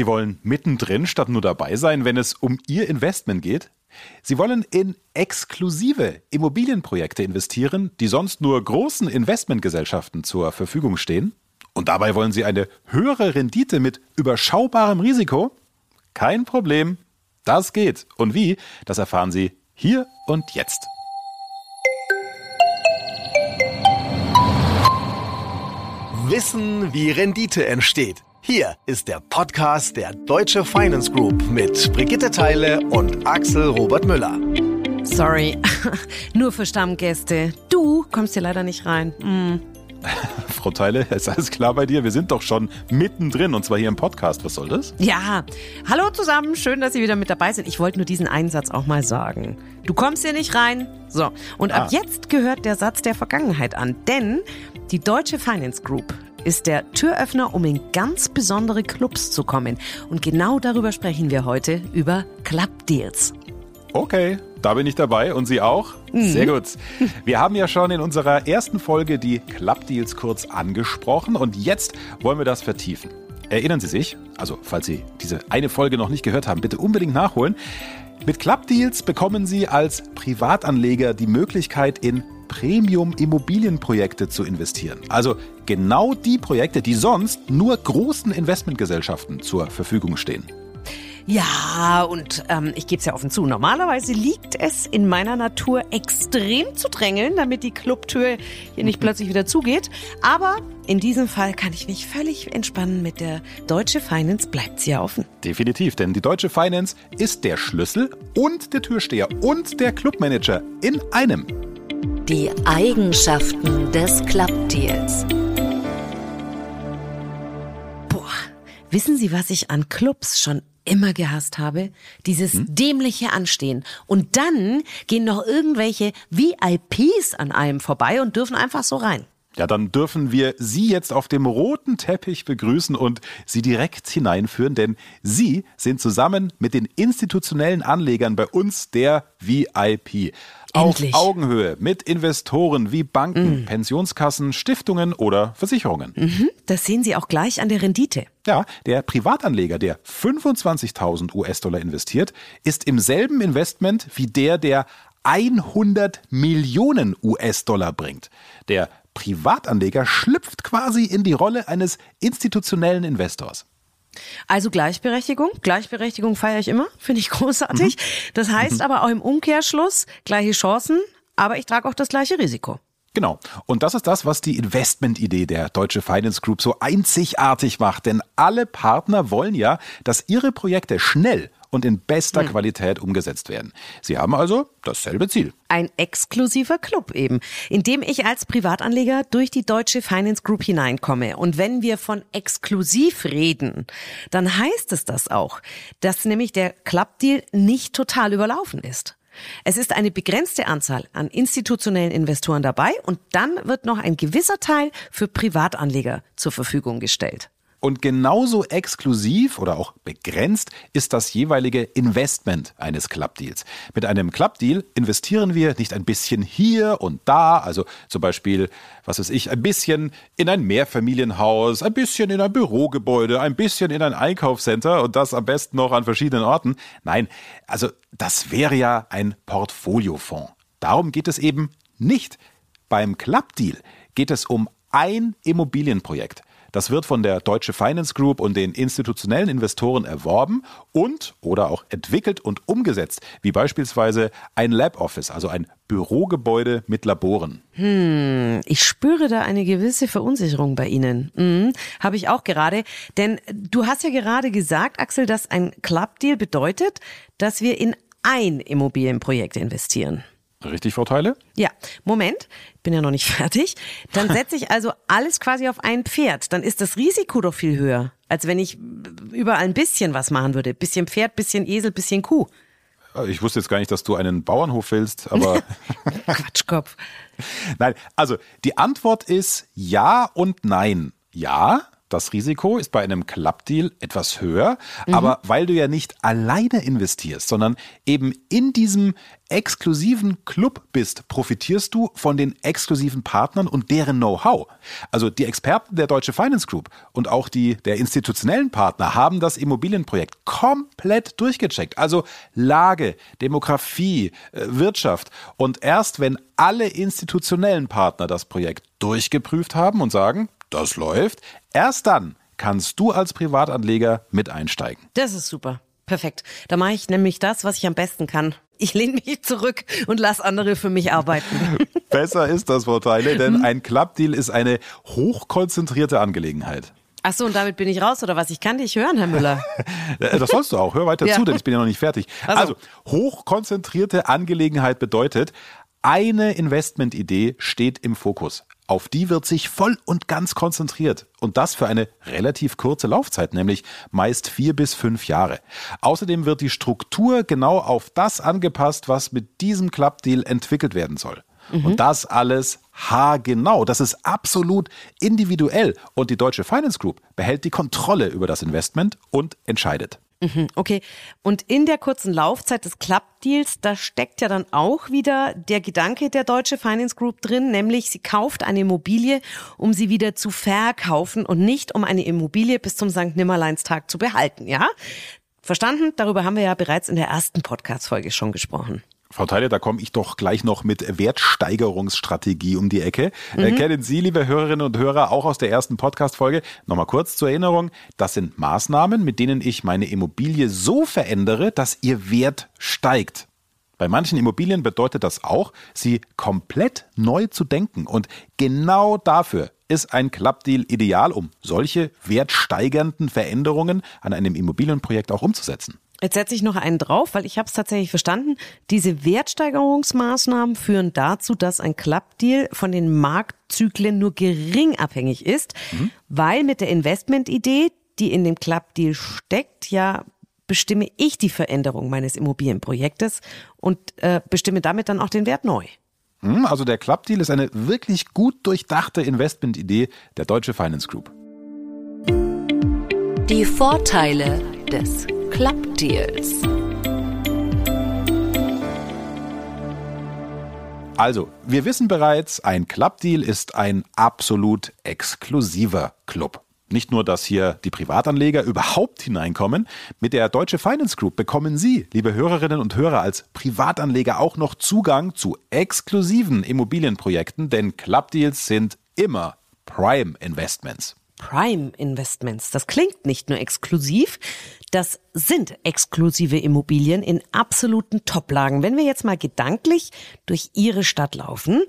Sie wollen mittendrin statt nur dabei sein, wenn es um Ihr Investment geht? Sie wollen in exklusive Immobilienprojekte investieren, die sonst nur großen Investmentgesellschaften zur Verfügung stehen? Und dabei wollen Sie eine höhere Rendite mit überschaubarem Risiko? Kein Problem. Das geht. Und wie? Das erfahren Sie hier und jetzt. Wissen, wie Rendite entsteht. Hier ist der Podcast der Deutsche Finance Group mit Brigitte Teile und Axel Robert Müller. Sorry, nur für Stammgäste. Du kommst hier leider nicht rein. Mm. Frau Teile, ist alles klar bei dir? Wir sind doch schon mittendrin und zwar hier im Podcast. Was soll das? Ja, hallo zusammen, schön, dass Sie wieder mit dabei sind. Ich wollte nur diesen Einsatz auch mal sagen. Du kommst hier nicht rein. So, und ab ah. jetzt gehört der Satz der Vergangenheit an, denn die Deutsche Finance Group ist der Türöffner, um in ganz besondere Clubs zu kommen. Und genau darüber sprechen wir heute, über Club Deals. Okay, da bin ich dabei und Sie auch? Mhm. Sehr gut. Wir haben ja schon in unserer ersten Folge die Club Deals kurz angesprochen und jetzt wollen wir das vertiefen. Erinnern Sie sich, also falls Sie diese eine Folge noch nicht gehört haben, bitte unbedingt nachholen. Mit Club Deals bekommen Sie als Privatanleger die Möglichkeit, in Premium-Immobilienprojekte zu investieren. Also genau die Projekte, die sonst nur großen Investmentgesellschaften zur Verfügung stehen. Ja, und ähm, ich gebe es ja offen zu, normalerweise liegt es in meiner Natur extrem zu drängeln, damit die Clubtür hier nicht plötzlich wieder zugeht. Aber in diesem Fall kann ich mich völlig entspannen mit der Deutsche Finance bleibt sie ja offen. Definitiv, denn die Deutsche Finance ist der Schlüssel und der Türsteher und der Clubmanager in einem. Die Eigenschaften des Clubdeals. Boah, wissen Sie, was ich an Clubs schon immer gehasst habe? Dieses hm? dämliche Anstehen. Und dann gehen noch irgendwelche VIPs an einem vorbei und dürfen einfach so rein. Ja, dann dürfen wir Sie jetzt auf dem roten Teppich begrüßen und Sie direkt hineinführen, denn Sie sind zusammen mit den institutionellen Anlegern bei uns der VIP. Endlich. Auf Augenhöhe mit Investoren wie Banken, mm. Pensionskassen, Stiftungen oder Versicherungen. Mhm, das sehen Sie auch gleich an der Rendite. Ja, der Privatanleger, der 25.000 US-Dollar investiert, ist im selben Investment wie der, der 100 Millionen US-Dollar bringt. Der Privatanleger schlüpft quasi in die Rolle eines institutionellen Investors. Also Gleichberechtigung. Gleichberechtigung feiere ich immer, finde ich großartig. Mhm. Das heißt mhm. aber auch im Umkehrschluss gleiche Chancen, aber ich trage auch das gleiche Risiko. Genau. Und das ist das, was die Investmentidee der Deutsche Finance Group so einzigartig macht. Denn alle Partner wollen ja, dass ihre Projekte schnell und in bester mhm. Qualität umgesetzt werden. Sie haben also dasselbe Ziel. Ein exklusiver Club eben, in dem ich als Privatanleger durch die Deutsche Finance Group hineinkomme. Und wenn wir von exklusiv reden, dann heißt es das auch, dass nämlich der Club-Deal nicht total überlaufen ist. Es ist eine begrenzte Anzahl an institutionellen Investoren dabei und dann wird noch ein gewisser Teil für Privatanleger zur Verfügung gestellt. Und genauso exklusiv oder auch begrenzt ist das jeweilige Investment eines Clubdeals. Mit einem Clubdeal investieren wir nicht ein bisschen hier und da, also zum Beispiel, was weiß ich, ein bisschen in ein Mehrfamilienhaus, ein bisschen in ein Bürogebäude, ein bisschen in ein Einkaufscenter und das am besten noch an verschiedenen Orten. Nein, also das wäre ja ein Portfoliofonds. Darum geht es eben nicht. Beim Clubdeal geht es um ein Immobilienprojekt. Das wird von der Deutsche Finance Group und den institutionellen Investoren erworben und oder auch entwickelt und umgesetzt, wie beispielsweise ein Lab Office, also ein Bürogebäude mit Laboren. Hm, ich spüre da eine gewisse Verunsicherung bei Ihnen. Hm, Habe ich auch gerade. Denn du hast ja gerade gesagt, Axel, dass ein Club-Deal bedeutet, dass wir in ein Immobilienprojekt investieren. Richtig, Frau Teile? Ja, Moment, bin ja noch nicht fertig. Dann setze ich also alles quasi auf ein Pferd. Dann ist das Risiko doch viel höher, als wenn ich überall ein bisschen was machen würde. Bisschen Pferd, bisschen Esel, bisschen Kuh. Ich wusste jetzt gar nicht, dass du einen Bauernhof willst, aber. Quatschkopf. Nein, also die Antwort ist ja und nein. Ja, das Risiko ist bei einem Clubdeal etwas höher, mhm. aber weil du ja nicht alleine investierst, sondern eben in diesem exklusiven Club bist, profitierst du von den exklusiven Partnern und deren Know-how. Also die Experten der Deutsche Finance Group und auch die der institutionellen Partner haben das Immobilienprojekt komplett durchgecheckt. Also Lage, Demografie, äh, Wirtschaft. Und erst wenn alle institutionellen Partner das Projekt durchgeprüft haben und sagen, das läuft, erst dann kannst du als Privatanleger mit einsteigen. Das ist super. Perfekt. Da mache ich nämlich das, was ich am besten kann. Ich lehne mich zurück und lasse andere für mich arbeiten. Besser ist das, Frau Teile, denn hm? ein Clubdeal ist eine hochkonzentrierte Angelegenheit. Ach so, und damit bin ich raus, oder was? Ich kann dich hören, Herr Müller. das sollst du auch. Hör weiter ja. zu, denn ich bin ja noch nicht fertig. Also, also hochkonzentrierte Angelegenheit bedeutet, eine Investmentidee steht im Fokus. Auf die wird sich voll und ganz konzentriert. Und das für eine relativ kurze Laufzeit, nämlich meist vier bis fünf Jahre. Außerdem wird die Struktur genau auf das angepasst, was mit diesem Clubdeal entwickelt werden soll. Mhm. Und das alles haargenau. Das ist absolut individuell. Und die Deutsche Finance Group behält die Kontrolle über das Investment und entscheidet. Mhm, okay. Und in der kurzen Laufzeit des Club-Deals, da steckt ja dann auch wieder der Gedanke der Deutsche Finance Group drin, nämlich sie kauft eine Immobilie, um sie wieder zu verkaufen und nicht um eine Immobilie bis zum St. Nimmerleinstag zu behalten, ja? Verstanden? Darüber haben wir ja bereits in der ersten Podcast-Folge schon gesprochen. Frau Teile, da komme ich doch gleich noch mit Wertsteigerungsstrategie um die Ecke. Äh, mhm. Äh, kennen Sie, liebe Hörerinnen und Hörer, auch aus der ersten Podcast-Folge. Nochmal kurz zur Erinnerung. Das sind Maßnahmen, mit denen ich meine Immobilie so verändere, dass ihr Wert steigt. Bei manchen Immobilien bedeutet das auch, sie komplett neu zu denken. Und genau dafür ist ein Clubdeal ideal, um solche wertsteigernden Veränderungen an einem Immobilienprojekt auch umzusetzen. Jetzt setze ich noch einen drauf, weil ich habe es tatsächlich verstanden. Diese Wertsteigerungsmaßnahmen führen dazu, dass ein Clubdeal von den Marktzyklen nur gering abhängig ist, mhm. weil mit der Investmentidee, die in dem Clubdeal steckt, ja bestimme ich die Veränderung meines Immobilienprojektes und äh, bestimme damit dann auch den Wert neu. Mhm, also der Clubdeal ist eine wirklich gut durchdachte Investmentidee der Deutsche Finance Group. Die Vorteile des Clubdeals. Also, wir wissen bereits, ein Clubdeal ist ein absolut exklusiver Club. Nicht nur, dass hier die Privatanleger überhaupt hineinkommen, mit der Deutsche Finance Group bekommen Sie, liebe Hörerinnen und Hörer, als Privatanleger auch noch Zugang zu exklusiven Immobilienprojekten, denn Clubdeals sind immer Prime Investments. Prime Investments. Das klingt nicht nur exklusiv, das sind exklusive Immobilien in absoluten Toplagen. Wenn wir jetzt mal gedanklich durch Ihre Stadt laufen,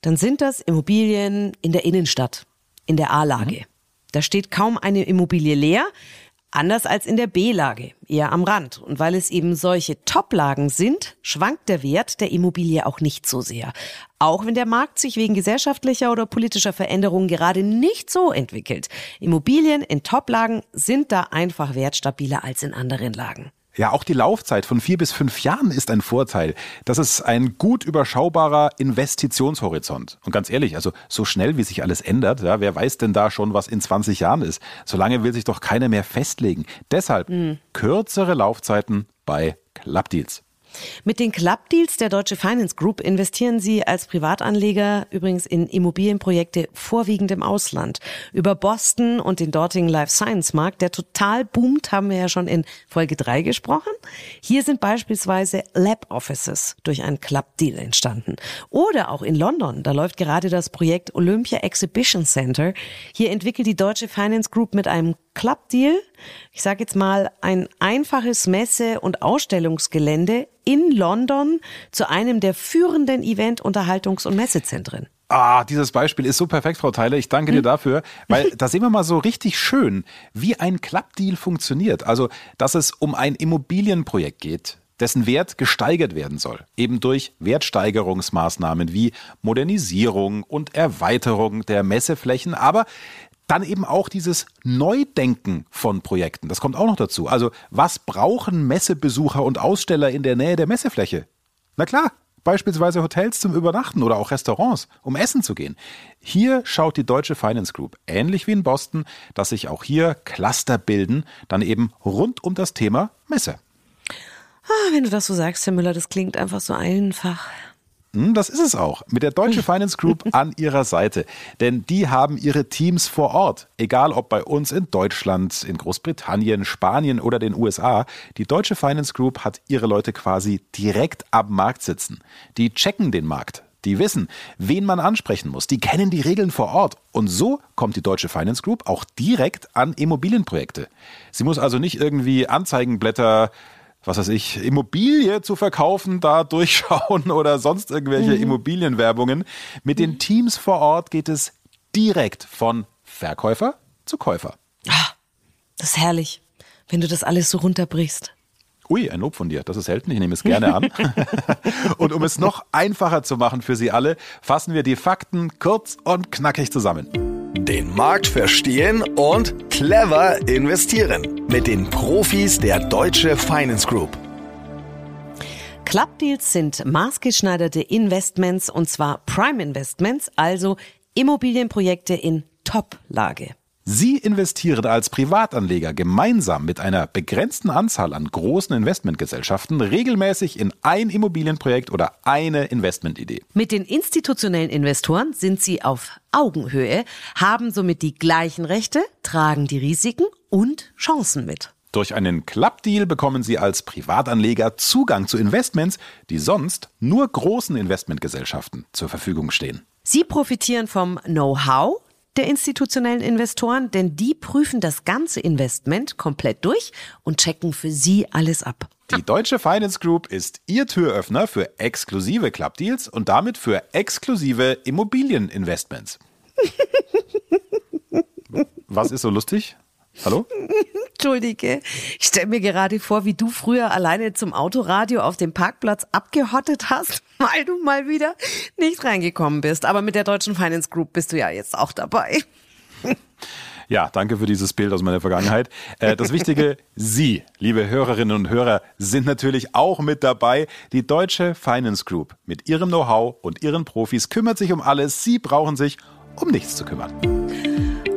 dann sind das Immobilien in der Innenstadt, in der A-Lage. Mhm. Da steht kaum eine Immobilie leer. Anders als in der B-Lage, eher am Rand. Und weil es eben solche Top-Lagen sind, schwankt der Wert der Immobilie auch nicht so sehr. Auch wenn der Markt sich wegen gesellschaftlicher oder politischer Veränderungen gerade nicht so entwickelt. Immobilien in Top-Lagen sind da einfach wertstabiler als in anderen Lagen. Ja, auch die Laufzeit von vier bis fünf Jahren ist ein Vorteil. Das ist ein gut überschaubarer Investitionshorizont. Und ganz ehrlich, also so schnell wie sich alles ändert, ja, wer weiß denn da schon, was in 20 Jahren ist? Solange will sich doch keiner mehr festlegen. Deshalb mhm. kürzere Laufzeiten bei Clubdeals. Mit den Clubdeals der Deutsche Finance Group investieren Sie als Privatanleger übrigens in Immobilienprojekte vorwiegend im Ausland. Über Boston und den dortigen Life Science Markt, der total boomt, haben wir ja schon in Folge 3 gesprochen. Hier sind beispielsweise Lab Offices durch einen Clubdeal entstanden. Oder auch in London, da läuft gerade das Projekt Olympia Exhibition Center. Hier entwickelt die Deutsche Finance Group mit einem Clubdeal, ich sage jetzt mal ein einfaches Messe- und Ausstellungsgelände in London zu einem der führenden Event-, Unterhaltungs- und Messezentren. Ah, dieses Beispiel ist so perfekt, Frau Theile. Ich danke dir hm. dafür, weil da sehen wir mal so richtig schön, wie ein Clubdeal funktioniert. Also, dass es um ein Immobilienprojekt geht, dessen Wert gesteigert werden soll, eben durch Wertsteigerungsmaßnahmen wie Modernisierung und Erweiterung der Messeflächen, aber dann eben auch dieses Neudenken von Projekten. Das kommt auch noch dazu. Also was brauchen Messebesucher und Aussteller in der Nähe der Messefläche? Na klar, beispielsweise Hotels zum Übernachten oder auch Restaurants, um essen zu gehen. Hier schaut die Deutsche Finance Group, ähnlich wie in Boston, dass sich auch hier Cluster bilden, dann eben rund um das Thema Messe. Ah, wenn du das so sagst, Herr Müller, das klingt einfach so einfach. Hm, das ist es auch. Mit der Deutsche Finance Group an ihrer Seite. Denn die haben ihre Teams vor Ort. Egal ob bei uns in Deutschland, in Großbritannien, Spanien oder den USA. Die Deutsche Finance Group hat ihre Leute quasi direkt am Markt sitzen. Die checken den Markt. Die wissen, wen man ansprechen muss. Die kennen die Regeln vor Ort. Und so kommt die Deutsche Finance Group auch direkt an Immobilienprojekte. Sie muss also nicht irgendwie Anzeigenblätter was weiß ich, Immobilie zu verkaufen, da durchschauen oder sonst irgendwelche mhm. Immobilienwerbungen. Mit den Teams vor Ort geht es direkt von Verkäufer zu Käufer. Ah, das ist herrlich, wenn du das alles so runterbrichst. Ui, ein Lob von dir. Das ist selten. Ich nehme es gerne an. und um es noch einfacher zu machen für Sie alle, fassen wir die Fakten kurz und knackig zusammen. Den Markt verstehen und clever investieren. Mit den Profis der Deutsche Finance Group. Clubdeals sind maßgeschneiderte Investments und zwar Prime Investments, also Immobilienprojekte in Top-Lage. Sie investieren als Privatanleger gemeinsam mit einer begrenzten Anzahl an großen Investmentgesellschaften regelmäßig in ein Immobilienprojekt oder eine Investmentidee. Mit den institutionellen Investoren sind Sie auf Augenhöhe, haben somit die gleichen Rechte, tragen die Risiken und Chancen mit. Durch einen Clubdeal bekommen Sie als Privatanleger Zugang zu Investments, die sonst nur großen Investmentgesellschaften zur Verfügung stehen. Sie profitieren vom Know-how, der institutionellen Investoren, denn die prüfen das ganze Investment komplett durch und checken für sie alles ab. Die Deutsche Finance Group ist Ihr Türöffner für exklusive Clubdeals und damit für exklusive Immobilieninvestments. Was ist so lustig? Hallo? Entschuldige. Ich stelle mir gerade vor, wie du früher alleine zum Autoradio auf dem Parkplatz abgehottet hast, weil du mal wieder nicht reingekommen bist. Aber mit der Deutschen Finance Group bist du ja jetzt auch dabei. Ja, danke für dieses Bild aus meiner Vergangenheit. Äh, das Wichtige, Sie, liebe Hörerinnen und Hörer, sind natürlich auch mit dabei. Die Deutsche Finance Group mit ihrem Know-how und ihren Profis kümmert sich um alles. Sie brauchen sich um nichts zu kümmern.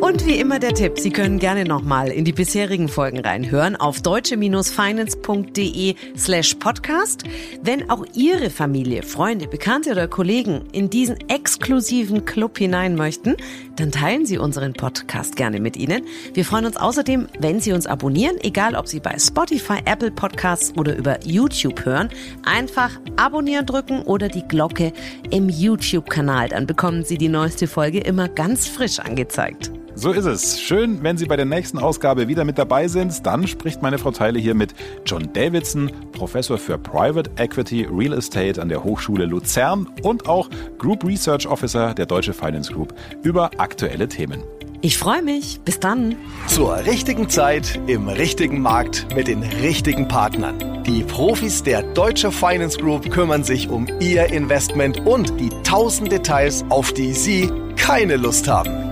Und wie immer der Tipp, Sie können gerne nochmal in die bisherigen Folgen reinhören auf deutsche-finance.de slash podcast. Wenn auch Ihre Familie, Freunde, Bekannte oder Kollegen in diesen exklusiven Club hinein möchten, dann teilen Sie unseren Podcast gerne mit ihnen. Wir freuen uns außerdem, wenn Sie uns abonnieren, egal ob Sie bei Spotify, Apple Podcasts oder über YouTube hören. Einfach abonnieren drücken oder die Glocke im YouTube-Kanal. Dann bekommen Sie die neueste Folge immer ganz frisch angezeigt. So ist es. Schön, wenn Sie bei der nächsten Ausgabe wieder mit dabei sind. Dann spricht meine Frau Teile hier mit John Davidson, Professor für Private Equity Real Estate an der Hochschule Luzern und auch Group Research Officer der Deutsche Finance Group über aktuelle Themen. Ich freue mich. Bis dann. Zur richtigen Zeit im richtigen Markt mit den richtigen Partnern. Die Profis der Deutsche Finance Group kümmern sich um Ihr Investment und die tausend Details, auf die Sie keine Lust haben.